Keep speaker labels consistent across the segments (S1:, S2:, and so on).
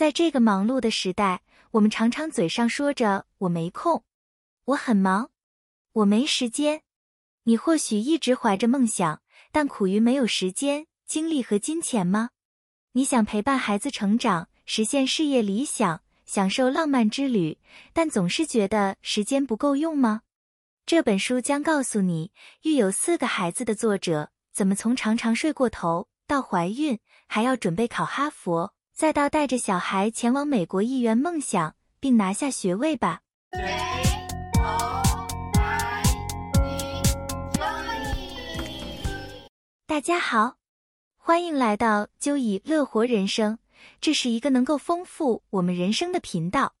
S1: 在这个忙碌的时代，我们常常嘴上说着“我没空”，“我很忙”，“我没时间”。你或许一直怀着梦想，但苦于没有时间、精力和金钱吗？你想陪伴孩子成长，实现事业理想，享受浪漫之旅，但总是觉得时间不够用吗？这本书将告诉你，育有四个孩子的作者怎么从常常睡过头，到怀孕，还要准备考哈佛。再到带着小孩前往美国一圆梦想，并拿下学位吧。大家好，欢迎来到就以乐活人生，这是一个能够丰富我们人生的频道。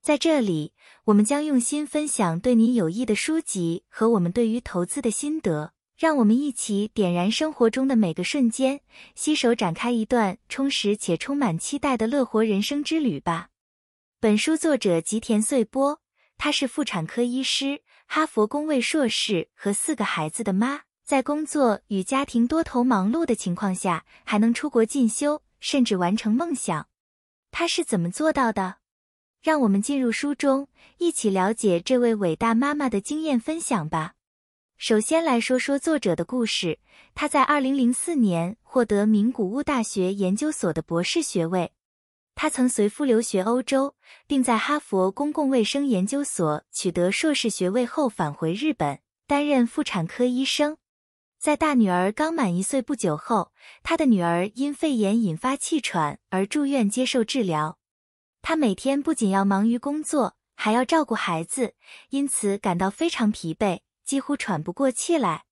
S1: 在这里，我们将用心分享对你有益的书籍和我们对于投资的心得。让我们一起点燃生活中的每个瞬间，携手展开一段充实且充满期待的乐活人生之旅吧。本书作者吉田穗波，她是妇产科医师、哈佛公卫硕士和四个孩子的妈，在工作与家庭多头忙碌的情况下，还能出国进修，甚至完成梦想。她是怎么做到的？让我们进入书中，一起了解这位伟大妈妈的经验分享吧。首先来说说作者的故事。他在二零零四年获得名古屋大学研究所的博士学位。他曾随夫留学欧洲，并在哈佛公共卫生研究所取得硕士学位后返回日本，担任妇产科医生。在大女儿刚满一岁不久后，他的女儿因肺炎引发气喘而住院接受治疗。他每天不仅要忙于工作，还要照顾孩子，因此感到非常疲惫。几乎喘不过气来。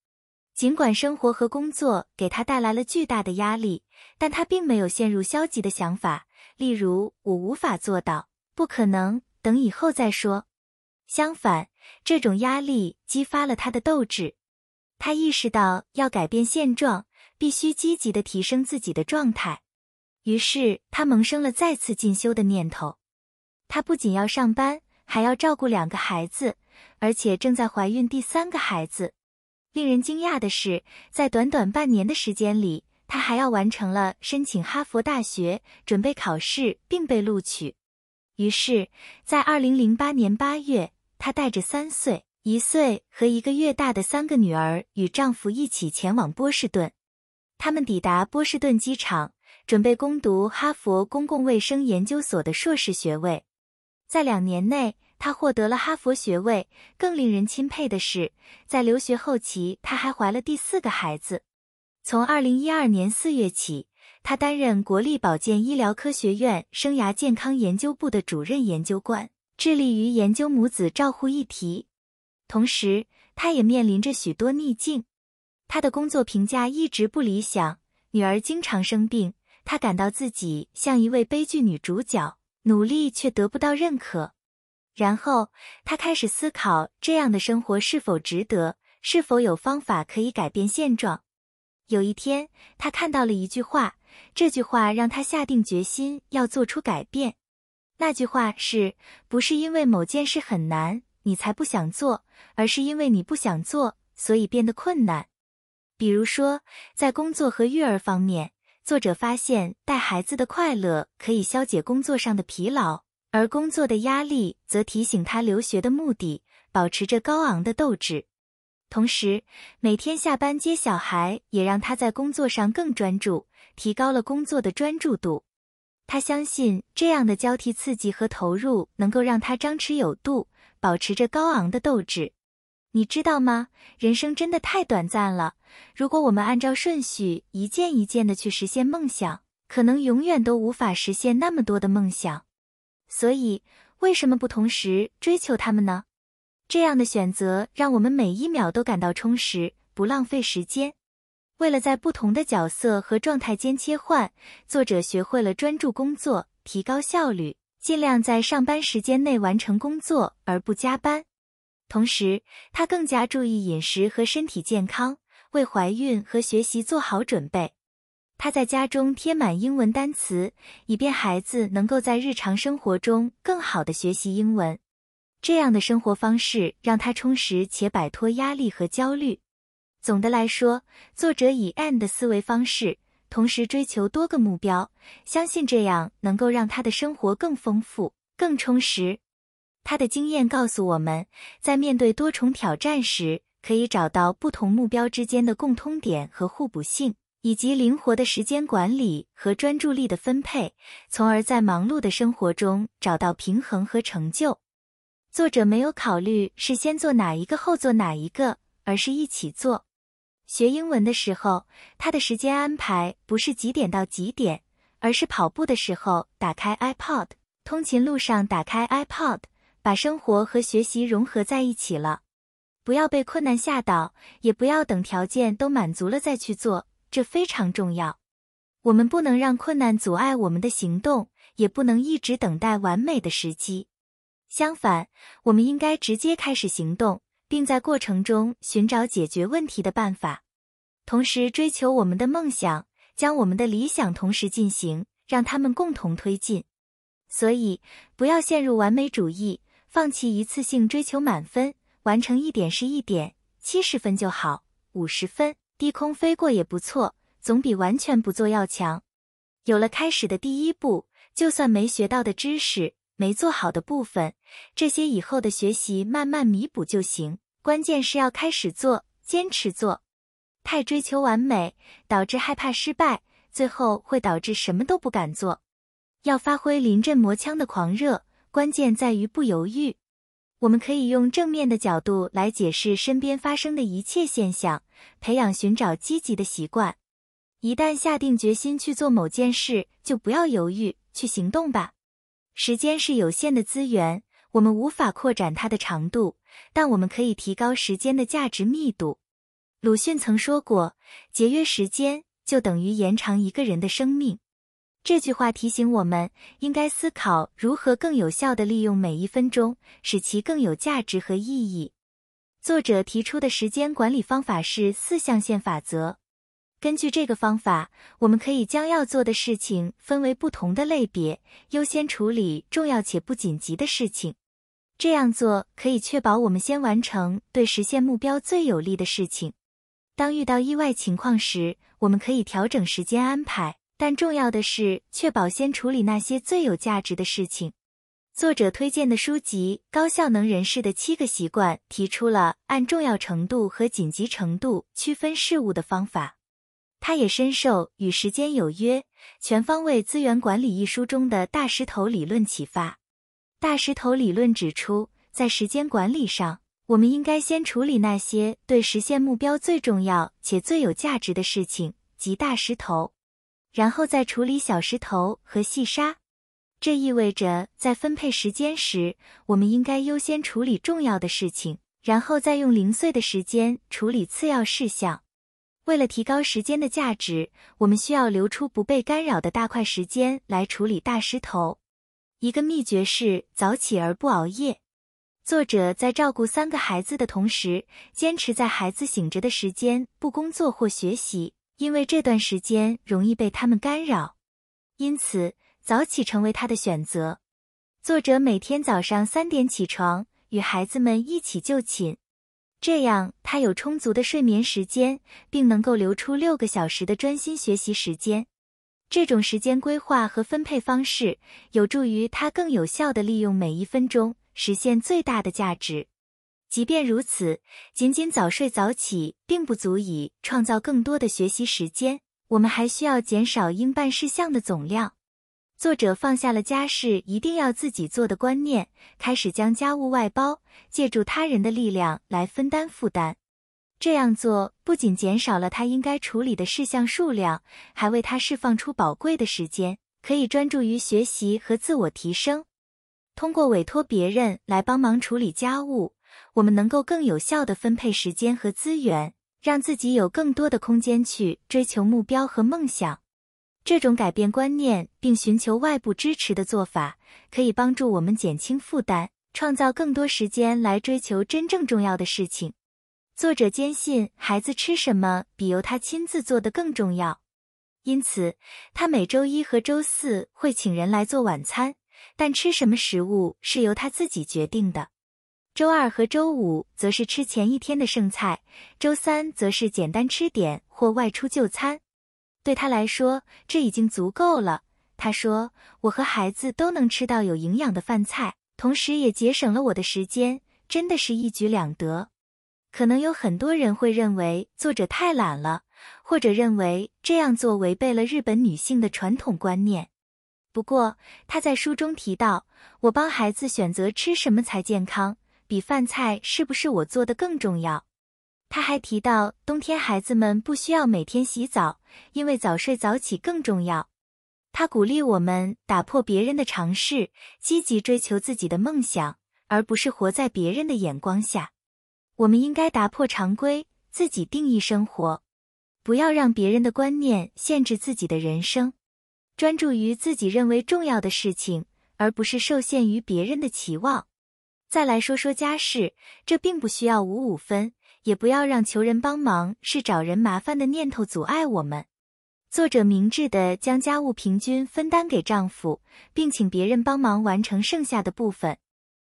S1: 尽管生活和工作给他带来了巨大的压力，但他并没有陷入消极的想法，例如“我无法做到”“不可能”等以后再说。相反，这种压力激发了他的斗志。他意识到要改变现状，必须积极的提升自己的状态。于是，他萌生了再次进修的念头。他不仅要上班，还要照顾两个孩子。而且正在怀孕第三个孩子。令人惊讶的是，在短短半年的时间里，她还要完成了申请哈佛大学、准备考试并被录取。于是，在二零零八年八月，她带着三岁、一岁和一个月大的三个女儿与丈夫一起前往波士顿。他们抵达波士顿机场，准备攻读哈佛公共卫生研究所的硕士学位。在两年内。她获得了哈佛学位。更令人钦佩的是，在留学后期，她还怀了第四个孩子。从二零一二年四月起，她担任国立保健医疗科学院生涯健康研究部的主任研究官，致力于研究母子照护议题。同时，她也面临着许多逆境。她的工作评价一直不理想，女儿经常生病，她感到自己像一位悲剧女主角，努力却得不到认可。然后他开始思考这样的生活是否值得，是否有方法可以改变现状。有一天，他看到了一句话，这句话让他下定决心要做出改变。那句话是：不是因为某件事很难，你才不想做，而是因为你不想做，所以变得困难。比如说，在工作和育儿方面，作者发现带孩子的快乐可以消解工作上的疲劳。而工作的压力则提醒他留学的目的，保持着高昂的斗志。同时，每天下班接小孩也让他在工作上更专注，提高了工作的专注度。他相信这样的交替刺激和投入能够让他张弛有度，保持着高昂的斗志。你知道吗？人生真的太短暂了。如果我们按照顺序一件一件的去实现梦想，可能永远都无法实现那么多的梦想。所以，为什么不同时追求他们呢？这样的选择让我们每一秒都感到充实，不浪费时间。为了在不同的角色和状态间切换，作者学会了专注工作，提高效率，尽量在上班时间内完成工作而不加班。同时，他更加注意饮食和身体健康，为怀孕和学习做好准备。他在家中贴满英文单词，以便孩子能够在日常生活中更好的学习英文。这样的生活方式让他充实且摆脱压力和焦虑。总的来说，作者以 “and” 的思维方式，同时追求多个目标，相信这样能够让他的生活更丰富、更充实。他的经验告诉我们，在面对多重挑战时，可以找到不同目标之间的共通点和互补性，以及灵活的时间管理和专注力的分配，从而在忙碌的生活中找到平衡和成就。作者没有考虑是先做哪一个后做哪一个，而是一起做。学英文的时候，他的时间安排不是几点到几点，而是跑步的时候打开 iPod，通勤路上打开 iPod。把生活和学习融合在一起了，不要被困难吓倒，也不要等条件都满足了再去做，这非常重要。我们不能让困难阻碍我们的行动，也不能一直等待完美的时机。相反，我们应该直接开始行动，并在过程中寻找解决问题的办法，同时追求我们的梦想，将我们的理想同时进行，让他们共同推进。所以，不要陷入完美主义。放弃一次性追求满分，完成一点是一点，七十分就好，五十分低空飞过也不错，总比完全不做要强。有了开始的第一步，就算没学到的知识、没做好的部分，这些以后的学习慢慢弥补就行。关键是要开始做，坚持做。太追求完美，导致害怕失败，最后会导致什么都不敢做。要发挥临阵磨枪的狂热。关键在于不犹豫。我们可以用正面的角度来解释身边发生的一切现象，培养寻找积极的习惯。一旦下定决心去做某件事，就不要犹豫，去行动吧。时间是有限的资源，我们无法扩展它的长度，但我们可以提高时间的价值密度。鲁迅曾说过：“节约时间，就等于延长一个人的生命。”这句话提醒我们，应该思考如何更有效地利用每一分钟，使其更有价值和意义。作者提出的时间管理方法是四象限法则。根据这个方法，我们可以将要做的事情分为不同的类别，优先处理重要且不紧急的事情。这样做可以确保我们先完成对实现目标最有利的事情。当遇到意外情况时，我们可以调整时间安排。但重要的是确保先处理那些最有价值的事情。作者推荐的书籍《高效能人士的七个习惯》提出了按重要程度和紧急程度区分事物的方法。他也深受《与时间有约：全方位资源管理》一书中的大石头理论启发。大石头理论指出，在时间管理上，我们应该先处理那些对实现目标最重要且最有价值的事情，即大石头。然后再处理小石头和细沙，这意味着在分配时间时，我们应该优先处理重要的事情，然后再用零碎的时间处理次要事项。为了提高时间的价值，我们需要留出不被干扰的大块时间来处理大石头。一个秘诀是早起而不熬夜。作者在照顾三个孩子的同时，坚持在孩子醒着的时间不工作或学习。因为这段时间容易被他们干扰，因此早起成为他的选择。作者每天早上三点起床，与孩子们一起就寝，这样他有充足的睡眠时间，并能够留出六个小时的专心学习时间。这种时间规划和分配方式有助于他更有效地利用每一分钟，实现最大的价值。即便如此，仅仅早睡早起并不足以创造更多的学习时间。我们还需要减少应办事项的总量。作者放下了家事一定要自己做的观念，开始将家务外包，借助他人的力量来分担负担。这样做不仅减少了他应该处理的事项数量，还为他释放出宝贵的时间，可以专注于学习和自我提升。通过委托别人来帮忙处理家务。我们能够更有效地分配时间和资源，让自己有更多的空间去追求目标和梦想。这种改变观念并寻求外部支持的做法，可以帮助我们减轻负担，创造更多时间来追求真正重要的事情。作者坚信，孩子吃什么比由他亲自做的更重要，因此他每周一和周四会请人来做晚餐，但吃什么食物是由他自己决定的。周二和周五则是吃前一天的剩菜，周三则是简单吃点或外出就餐。对他来说，这已经足够了。他说：“我和孩子都能吃到有营养的饭菜，同时也节省了我的时间，真的是一举两得。”可能有很多人会认为作者太懒了，或者认为这样做违背了日本女性的传统观念。不过，他在书中提到，我帮孩子选择吃什么才健康，比饭菜是不是我做的更重要。他还提到，冬天孩子们不需要每天洗澡，因为早睡早起更重要。他鼓励我们打破别人的尝试，积极追求自己的梦想，而不是活在别人的眼光下。我们应该打破常规，自己定义生活，不要让别人的观念限制自己的人生，专注于自己认为重要的事情，而不是受限于别人的期望。再来说说家事，这并不需要五五分。也不要让求人帮忙是找人麻烦的念头阻碍我们。作者明智的将家务平均分担给丈夫，并请别人帮忙完成剩下的部分，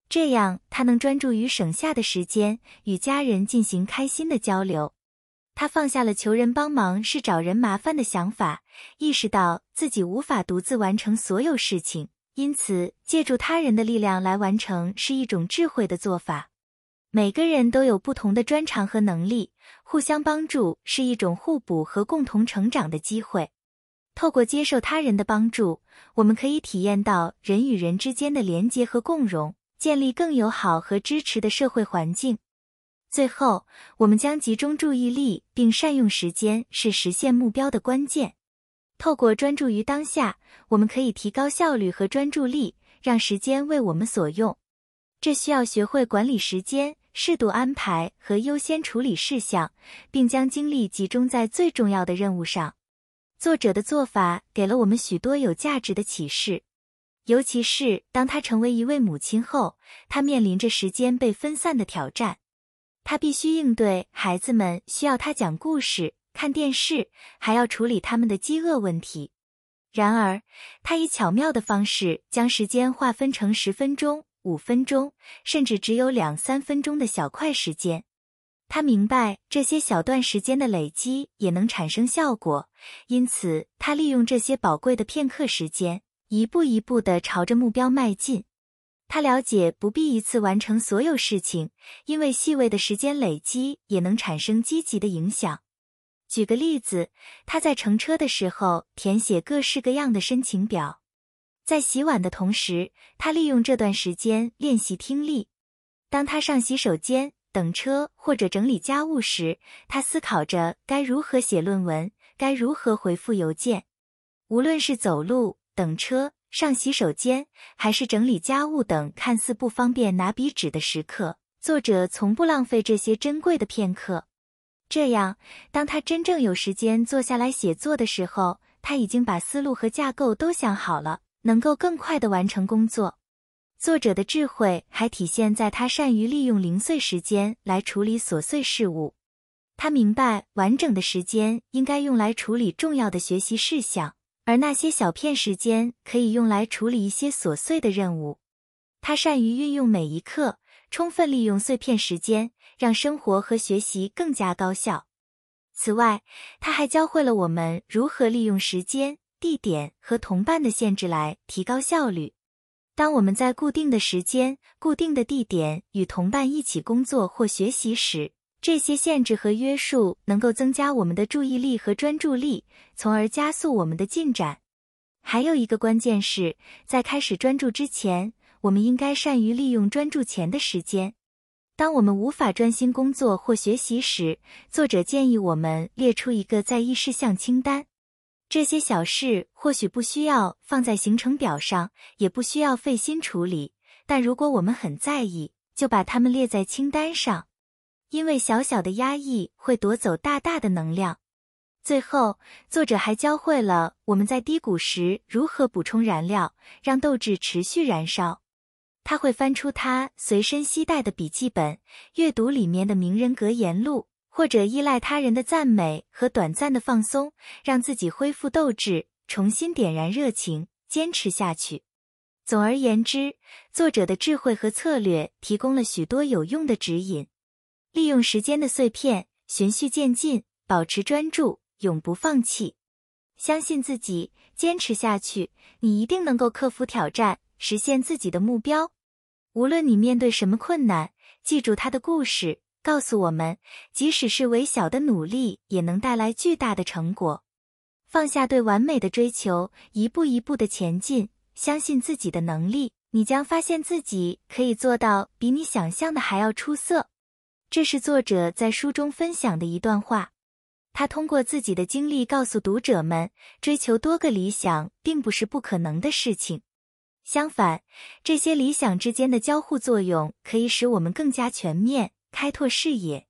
S1: 这样他能专注于省下的时间与家人进行开心的交流。他放下了求人帮忙是找人麻烦的想法，意识到自己无法独自完成所有事情，因此借助他人的力量来完成是一种智慧的做法。每个人都有不同的专长和能力，互相帮助是一种互补和共同成长的机会。透过接受他人的帮助，我们可以体验到人与人之间的连结和共融，建立更友好和支持的社会环境。最后，我们将集中注意力并善用时间是实现目标的关键。透过专注于当下，我们可以提高效率和专注力，让时间为我们所用。这需要学会管理时间。适度安排和优先处理事项，并将精力集中在最重要的任务上。作者的做法给了我们许多有价值的启示，尤其是当他成为一位母亲后，他面临着时间被分散的挑战。他必须应对孩子们需要他讲故事、看电视，还要处理他们的饥饿问题。然而，他以巧妙的方式将时间划分成十分钟。五分钟，甚至只有两三分钟的小块时间，他明白这些小段时间的累积也能产生效果，因此他利用这些宝贵的片刻时间，一步一步地朝着目标迈进。他了解不必一次完成所有事情，因为细微的时间累积也能产生积极的影响。举个例子，他在乘车的时候填写各式各样的申请表。在洗碗的同时，他利用这段时间练习听力。当他上洗手间、等车或者整理家务时，他思考着该如何写论文，该如何回复邮件。无论是走路、等车、上洗手间，还是整理家务等看似不方便拿笔纸的时刻，作者从不浪费这些珍贵的片刻。这样，当他真正有时间坐下来写作的时候，他已经把思路和架构都想好了。能够更快地完成工作。作者的智慧还体现在他善于利用零碎时间来处理琐碎事务。他明白完整的时间应该用来处理重要的学习事项，而那些小片时间可以用来处理一些琐碎的任务。他善于运用每一刻，充分利用碎片时间，让生活和学习更加高效。此外，他还教会了我们如何利用时间。地点和同伴的限制来提高效率。当我们在固定的时间、固定的地点与同伴一起工作或学习时，这些限制和约束能够增加我们的注意力和专注力，从而加速我们的进展。还有一个关键是在开始专注之前，我们应该善于利用专注前的时间。当我们无法专心工作或学习时，作者建议我们列出一个在意事项清单。这些小事或许不需要放在行程表上，也不需要费心处理，但如果我们很在意，就把它们列在清单上，因为小小的压抑会夺走大大的能量。最后，作者还教会了我们在低谷时如何补充燃料，让斗志持续燃烧。他会翻出他随身携带的笔记本，阅读里面的名人格言录。或者依赖他人的赞美和短暂的放松，让自己恢复斗志，重新点燃热情，坚持下去。总而言之，作者的智慧和策略提供了许多有用的指引：利用时间的碎片，循序渐进，保持专注，永不放弃。相信自己，坚持下去，你一定能够克服挑战，实现自己的目标。无论你面对什么困难，记住他的故事，告诉我们，即使是微小的努力，也能带来巨大的成果。放下对完美的追求，一步一步的前进，相信自己的能力，你将发现自己可以做到比你想象的还要出色。这是作者在书中分享的一段话。他通过自己的经历告诉读者们，追求多个理想并不是不可能的事情。相反，这些理想之间的交互作用可以使我们更加全面，开拓视野。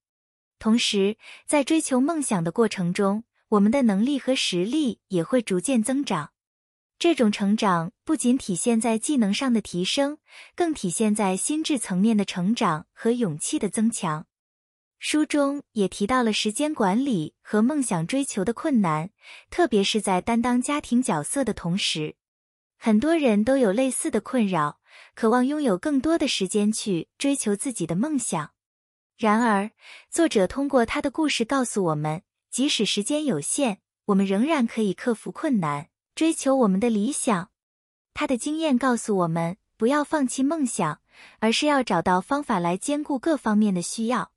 S1: 同时，在追求梦想的过程中，我们的能力和实力也会逐渐增长。这种成长不仅体现在技能上的提升，更体现在心智层面的成长和勇气的增强。书中也提到了时间管理和梦想追求的困难，特别是在担当家庭角色的同时，很多人都有类似的困扰，渴望拥有更多的时间去追求自己的梦想。然而，作者通过他的故事告诉我们，即使时间有限，我们仍然可以克服困难，追求我们的理想。他的经验告诉我们，不要放弃梦想，而是要找到方法来兼顾各方面的需要。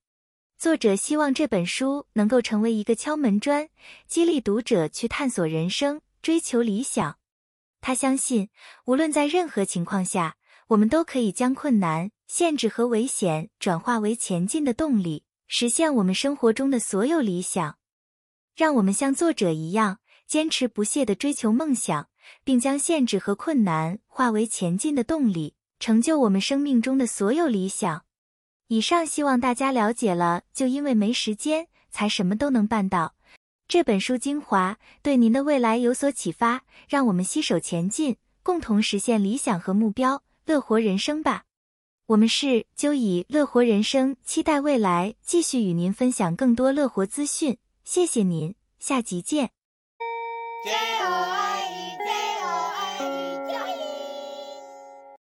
S1: 作者希望这本书能够成为一个敲门砖，激励读者去探索人生、追求理想。他相信，无论在任何情况下，我们都可以将困难、限制和危险转化为前进的动力，实现我们生活中的所有理想。让我们像作者一样，坚持不懈地追求梦想，并将限制和困难化为前进的动力，成就我们生命中的所有理想。以上希望大家了解了，就因为没时间才什么都能办到。这本书精华对您的未来有所启发，让我们携手前进，共同实现理想和目标，乐活人生吧。我们是就以乐活人生，期待未来继续与您分享更多乐活资讯。谢谢您，下集见。加油！